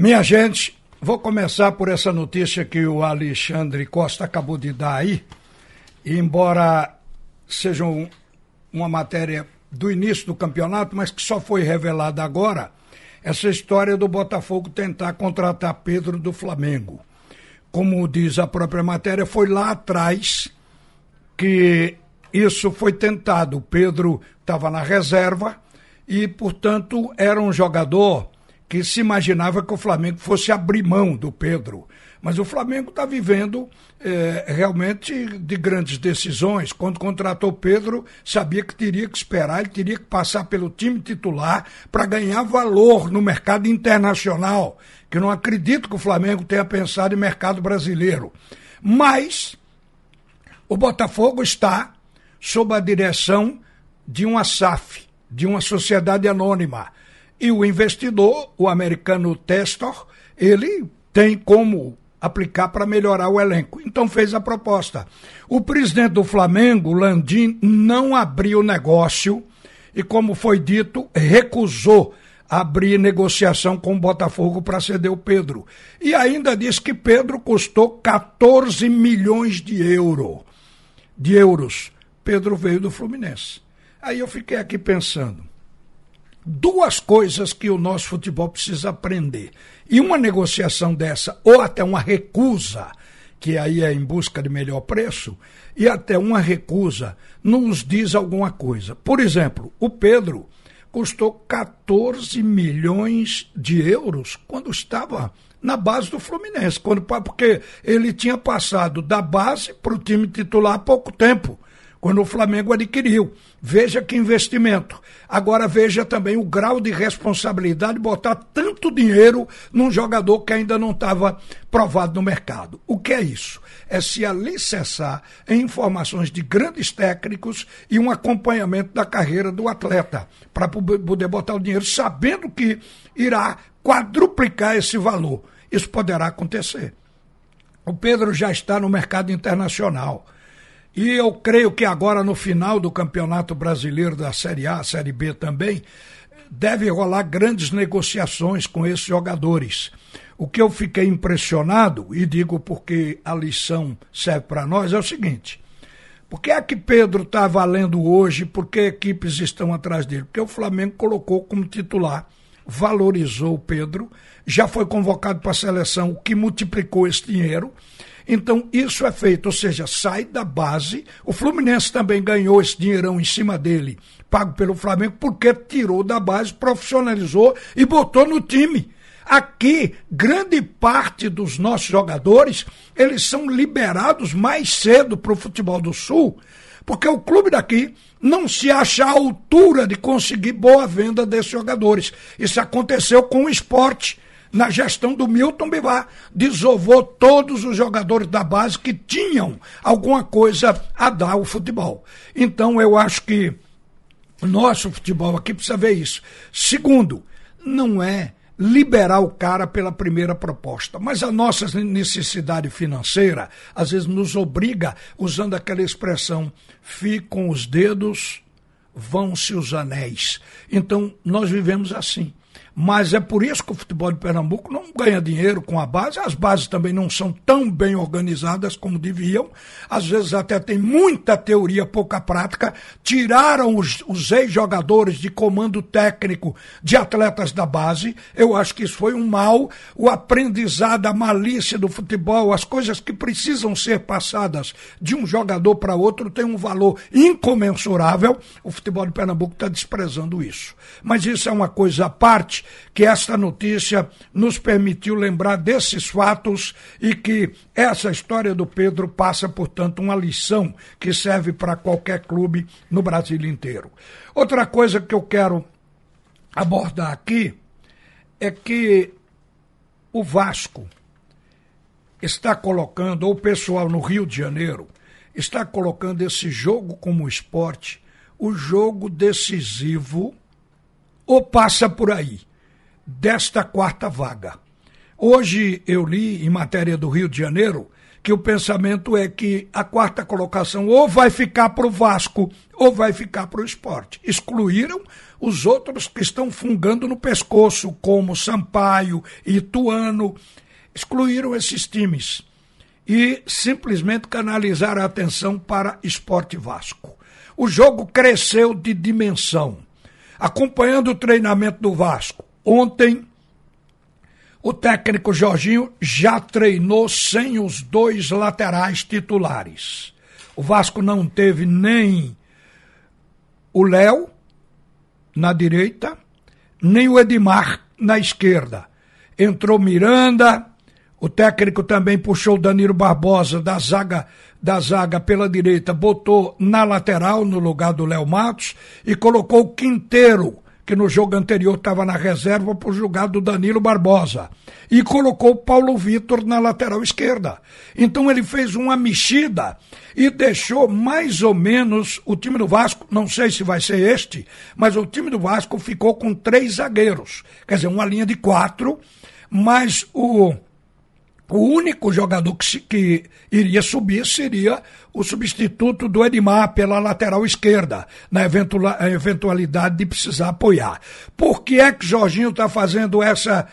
Minha gente, vou começar por essa notícia que o Alexandre Costa acabou de dar aí. E embora seja um, uma matéria do início do campeonato, mas que só foi revelada agora, essa história do Botafogo tentar contratar Pedro do Flamengo. Como diz a própria matéria, foi lá atrás que isso foi tentado. O Pedro estava na reserva e, portanto, era um jogador que se imaginava que o Flamengo fosse abrir mão do Pedro. Mas o Flamengo está vivendo é, realmente de grandes decisões. Quando contratou Pedro, sabia que teria que esperar, ele teria que passar pelo time titular para ganhar valor no mercado internacional. Que não acredito que o Flamengo tenha pensado em mercado brasileiro. Mas o Botafogo está sob a direção de uma SAF, de uma sociedade anônima. E o investidor, o americano Testor, ele tem como aplicar para melhorar o elenco. Então fez a proposta. O presidente do Flamengo, Landim, não abriu negócio e, como foi dito, recusou abrir negociação com o Botafogo para ceder o Pedro. E ainda disse que Pedro custou 14 milhões de euro, de euros. Pedro veio do Fluminense. Aí eu fiquei aqui pensando. Duas coisas que o nosso futebol precisa aprender. E uma negociação dessa, ou até uma recusa, que aí é em busca de melhor preço, e até uma recusa, nos diz alguma coisa. Por exemplo, o Pedro custou 14 milhões de euros quando estava na base do Fluminense, quando, porque ele tinha passado da base para o time titular há pouco tempo quando o Flamengo adquiriu. Veja que investimento. Agora veja também o grau de responsabilidade de botar tanto dinheiro num jogador que ainda não estava provado no mercado. O que é isso? É se alicerçar em informações de grandes técnicos e um acompanhamento da carreira do atleta, para poder botar o dinheiro sabendo que irá quadruplicar esse valor. Isso poderá acontecer. O Pedro já está no mercado internacional. E eu creio que agora, no final do Campeonato Brasileiro da Série A, Série B também, deve rolar grandes negociações com esses jogadores. O que eu fiquei impressionado, e digo porque a lição serve para nós, é o seguinte. Por que é que Pedro está valendo hoje? Por que equipes estão atrás dele? Porque o Flamengo colocou como titular, valorizou o Pedro, já foi convocado para a seleção, o que multiplicou esse dinheiro então, isso é feito, ou seja, sai da base. O Fluminense também ganhou esse dinheirão em cima dele, pago pelo Flamengo, porque tirou da base, profissionalizou e botou no time. Aqui, grande parte dos nossos jogadores, eles são liberados mais cedo para o futebol do Sul, porque o clube daqui não se acha à altura de conseguir boa venda desses jogadores. Isso aconteceu com o esporte na gestão do Milton Bivar, desovou todos os jogadores da base que tinham alguma coisa a dar ao futebol. Então eu acho que nosso futebol aqui precisa ver isso. Segundo, não é liberar o cara pela primeira proposta. Mas a nossa necessidade financeira, às vezes, nos obriga, usando aquela expressão, ficam os dedos, vão-se os anéis. Então, nós vivemos assim. Mas é por isso que o futebol de Pernambuco não ganha dinheiro com a base. As bases também não são tão bem organizadas como deviam. Às vezes até tem muita teoria, pouca prática. Tiraram os, os ex-jogadores de comando técnico de atletas da base. Eu acho que isso foi um mal. O aprendizado, a malícia do futebol, as coisas que precisam ser passadas de um jogador para outro tem um valor incomensurável. O futebol de Pernambuco está desprezando isso. Mas isso é uma coisa à parte que esta notícia nos permitiu lembrar desses fatos e que essa história do Pedro passa, portanto, uma lição que serve para qualquer clube no Brasil inteiro. Outra coisa que eu quero abordar aqui é que o Vasco está colocando, ou o pessoal no Rio de Janeiro, está colocando esse jogo como esporte, o jogo decisivo ou passa por aí desta quarta vaga. Hoje eu li em matéria do Rio de Janeiro que o pensamento é que a quarta colocação ou vai ficar para o Vasco ou vai ficar para o esporte. Excluíram os outros que estão fungando no pescoço, como Sampaio, Ituano, excluíram esses times e simplesmente canalizaram a atenção para Esporte Vasco. O jogo cresceu de dimensão. Acompanhando o treinamento do Vasco, ontem o técnico Jorginho já treinou sem os dois laterais titulares. O Vasco não teve nem o Léo na direita, nem o Edmar na esquerda. Entrou Miranda, o técnico também puxou Danilo Barbosa da zaga da zaga pela direita, botou na lateral no lugar do Léo Matos e colocou o Quinteiro que no jogo anterior estava na reserva por jogar do Danilo Barbosa. E colocou Paulo Vitor na lateral esquerda. Então ele fez uma mexida e deixou mais ou menos o time do Vasco, não sei se vai ser este, mas o time do Vasco ficou com três zagueiros. Quer dizer, uma linha de quatro, mas o o único jogador que, que, iria subir seria o substituto do Edmar pela lateral esquerda, na eventualidade de precisar apoiar. Por que é que Jorginho está fazendo essa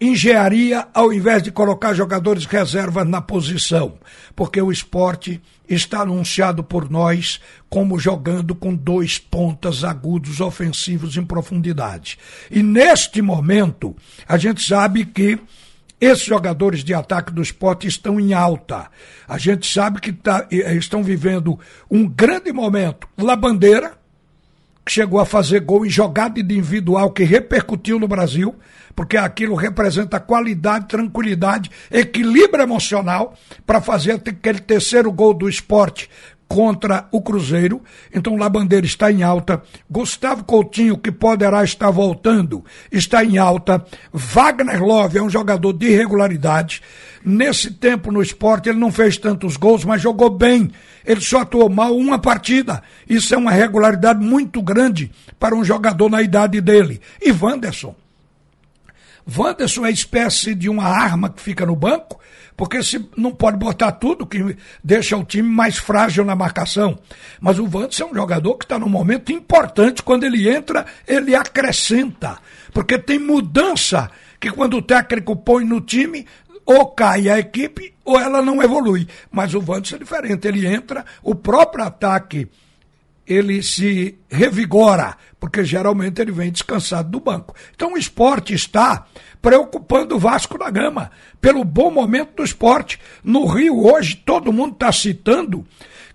engenharia ao invés de colocar jogadores reservas na posição? Porque o esporte está anunciado por nós como jogando com dois pontas agudos ofensivos em profundidade. E neste momento, a gente sabe que esses jogadores de ataque do esporte estão em alta. A gente sabe que tá, estão vivendo um grande momento. Labandeira, que chegou a fazer gol em jogada individual que repercutiu no Brasil, porque aquilo representa qualidade, tranquilidade, equilíbrio emocional para fazer aquele terceiro gol do esporte contra o Cruzeiro. Então Labandeira está em alta. Gustavo Coutinho, que poderá estar voltando, está em alta. Wagner Love é um jogador de regularidade. Nesse tempo no esporte ele não fez tantos gols, mas jogou bem. Ele só atuou mal uma partida. Isso é uma regularidade muito grande para um jogador na idade dele. E Wanderson. Wanderson é espécie de uma arma que fica no banco porque se não pode botar tudo que deixa o time mais frágil na marcação. Mas o Vantes é um jogador que está num momento importante. Quando ele entra, ele acrescenta. Porque tem mudança que quando o técnico põe no time, ou cai a equipe ou ela não evolui. Mas o Vantes é diferente. Ele entra, o próprio ataque ele se revigora, porque geralmente ele vem descansado do banco. Então o esporte está preocupando o Vasco da Gama, pelo bom momento do esporte. No Rio, hoje, todo mundo está citando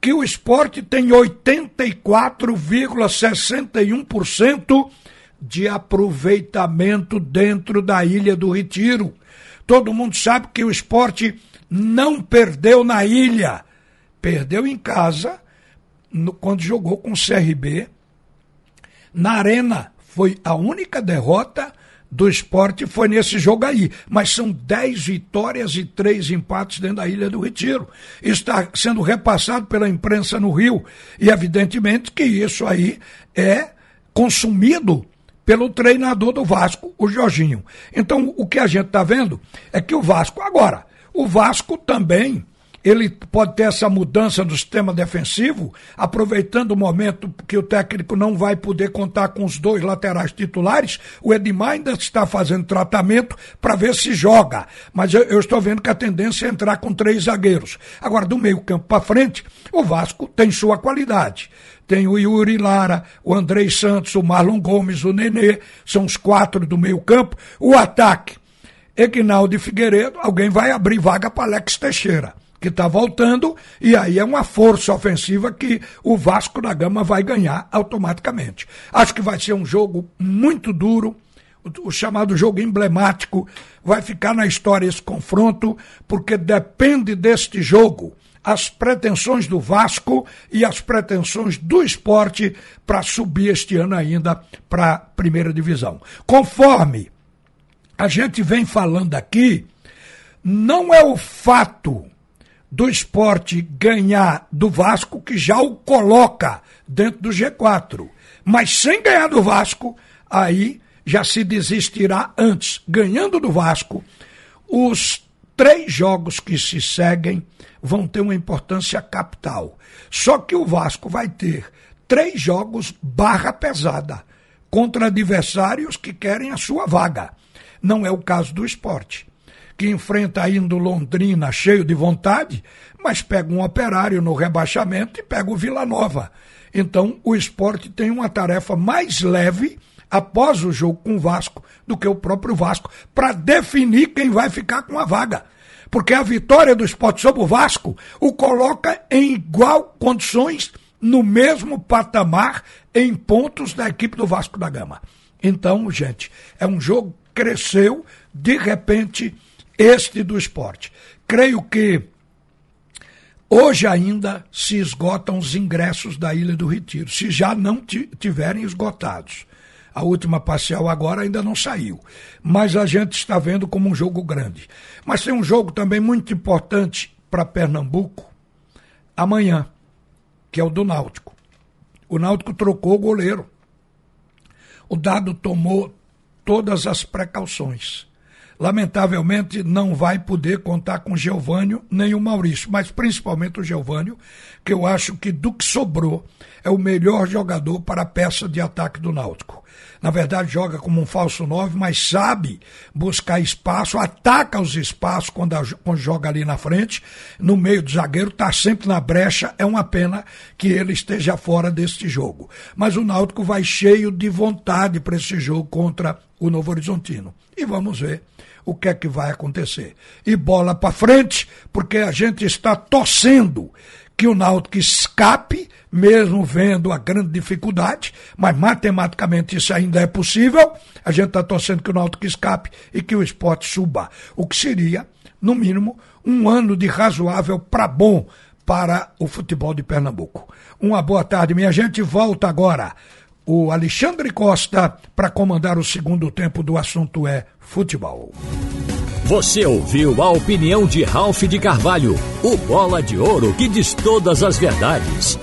que o esporte tem 84,61% de aproveitamento dentro da Ilha do Retiro. Todo mundo sabe que o esporte não perdeu na ilha, perdeu em casa no, quando jogou com o CRB, na Arena. Foi a única derrota do esporte foi nesse jogo aí. Mas são 10 vitórias e 3 empates dentro da Ilha do Retiro. Está sendo repassado pela imprensa no Rio. E evidentemente que isso aí é consumido pelo treinador do Vasco, o Jorginho. Então, o que a gente está vendo é que o Vasco, agora, o Vasco também ele pode ter essa mudança no sistema defensivo, aproveitando o momento que o técnico não vai poder contar com os dois laterais titulares. O Edmar ainda está fazendo tratamento para ver se joga. Mas eu, eu, estou vendo que a tendência é entrar com três zagueiros. Agora, do meio-campo para frente, o Vasco tem sua qualidade tem o Yuri Lara, o Andrei Santos, o Marlon Gomes, o Nenê, são os quatro do meio-campo. O ataque, Egnaldo e Figueiredo, alguém vai abrir vaga para Alex Teixeira que está voltando, e aí é uma força ofensiva que o Vasco da Gama vai ganhar automaticamente. Acho que vai ser um jogo muito duro, o, chamado jogo emblemático, vai ficar na história esse confronto, porque depende deste jogo as pretensões do Vasco e as pretensões do esporte para subir este ano ainda para a primeira divisão. Conforme a gente vem falando aqui, não é o fato do esporte ganhar do Vasco, que já o coloca dentro do G4. Mas sem ganhar do Vasco, aí já se desistirá antes. Ganhando do Vasco, os três jogos que se seguem vão ter uma importância capital. Só que o Vasco vai ter três jogos barra pesada contra adversários que querem a sua vaga. Não é o caso do esporte, que enfrenta ainda o Londrina cheio de vontade, mas pega um operário no rebaixamento e pega o Vila Nova. Então o esporte tem uma tarefa mais leve após o jogo com o Vasco do que o próprio Vasco, para definir quem vai ficar com a vaga. Porque a vitória do esporte sobre o Vasco o coloca em igual condições, no mesmo patamar, em pontos da equipe do Vasco da Gama. Então, gente, é um jogo que cresceu, de repente, este do esporte. Creio que hoje ainda se esgotam os ingressos da Ilha do Retiro, se já não tiverem esgotados. A última parcial agora ainda não saiu. Mas a gente está vendo como um jogo grande. Mas tem um jogo também muito importante para Pernambuco amanhã, que é o do Náutico. O Náutico trocou o goleiro. O Dado tomou todas as precauções. Lamentavelmente não vai poder contar com Geovânio nem o Maurício, mas principalmente o Geovânio, que eu acho que do que sobrou é o melhor jogador para a peça de ataque do Náutico. Na verdade, joga como um falso nove, mas sabe buscar espaço, ataca os espaços quando, quando joga ali na frente, no meio do zagueiro, está sempre na brecha. É uma pena que ele esteja fora deste jogo. Mas o Náutico vai cheio de vontade para esse jogo contra o Novo Horizontino. E vamos ver o que é que vai acontecer. E bola para frente, porque a gente está torcendo que o Náutico escape, mesmo vendo a grande dificuldade, mas matematicamente isso ainda é possível. A gente está torcendo que o Náutico escape e que o esporte suba, o que seria, no mínimo, um ano de razoável para bom para o futebol de Pernambuco. Uma boa tarde, minha gente. Volta agora o Alexandre Costa para comandar o segundo tempo do assunto é futebol. Você ouviu a opinião de Ralph de Carvalho, o bola de ouro que diz todas as verdades.